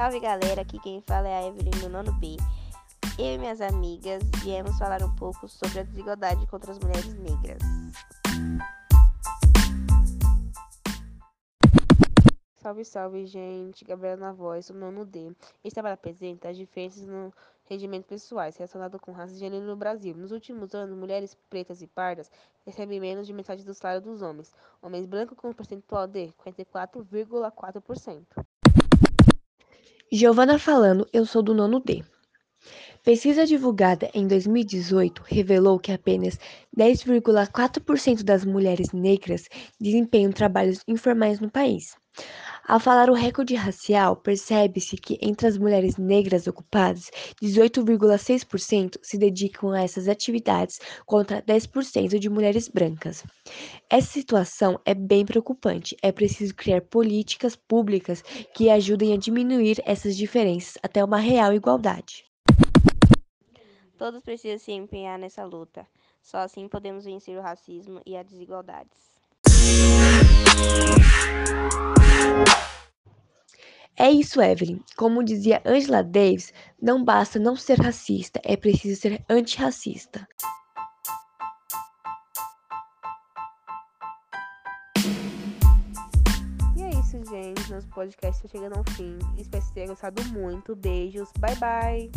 Salve galera, aqui quem fala é a Evelyn do nono B. Eu e minhas amigas viemos falar um pouco sobre a desigualdade contra as mulheres negras. Salve, salve, gente. Gabriela na voz, o nono D. Este trabalho apresenta as diferenças no rendimento pessoais relacionado com raça e gênero no Brasil. Nos últimos anos, mulheres pretas e pardas recebem menos de metade do salário dos homens. Homens brancos com um percentual de 44,4%. Giovana falando, eu sou do nono D. Pesquisa divulgada em 2018 revelou que apenas 10,4% das mulheres negras desempenham trabalhos informais no país. Ao falar o recorde racial, percebe-se que entre as mulheres negras ocupadas, 18,6% se dedicam a essas atividades contra 10% de mulheres brancas. Essa situação é bem preocupante. É preciso criar políticas públicas que ajudem a diminuir essas diferenças até uma real igualdade. Todos precisam se empenhar nessa luta. Só assim podemos vencer o racismo e as desigualdades. É isso, Evelyn. Como dizia Angela Davis, não basta não ser racista, é preciso ser antirracista. E é isso, gente. Nosso podcast está chegando ao fim. Espero que tenham gostado muito. Beijos. Bye, bye.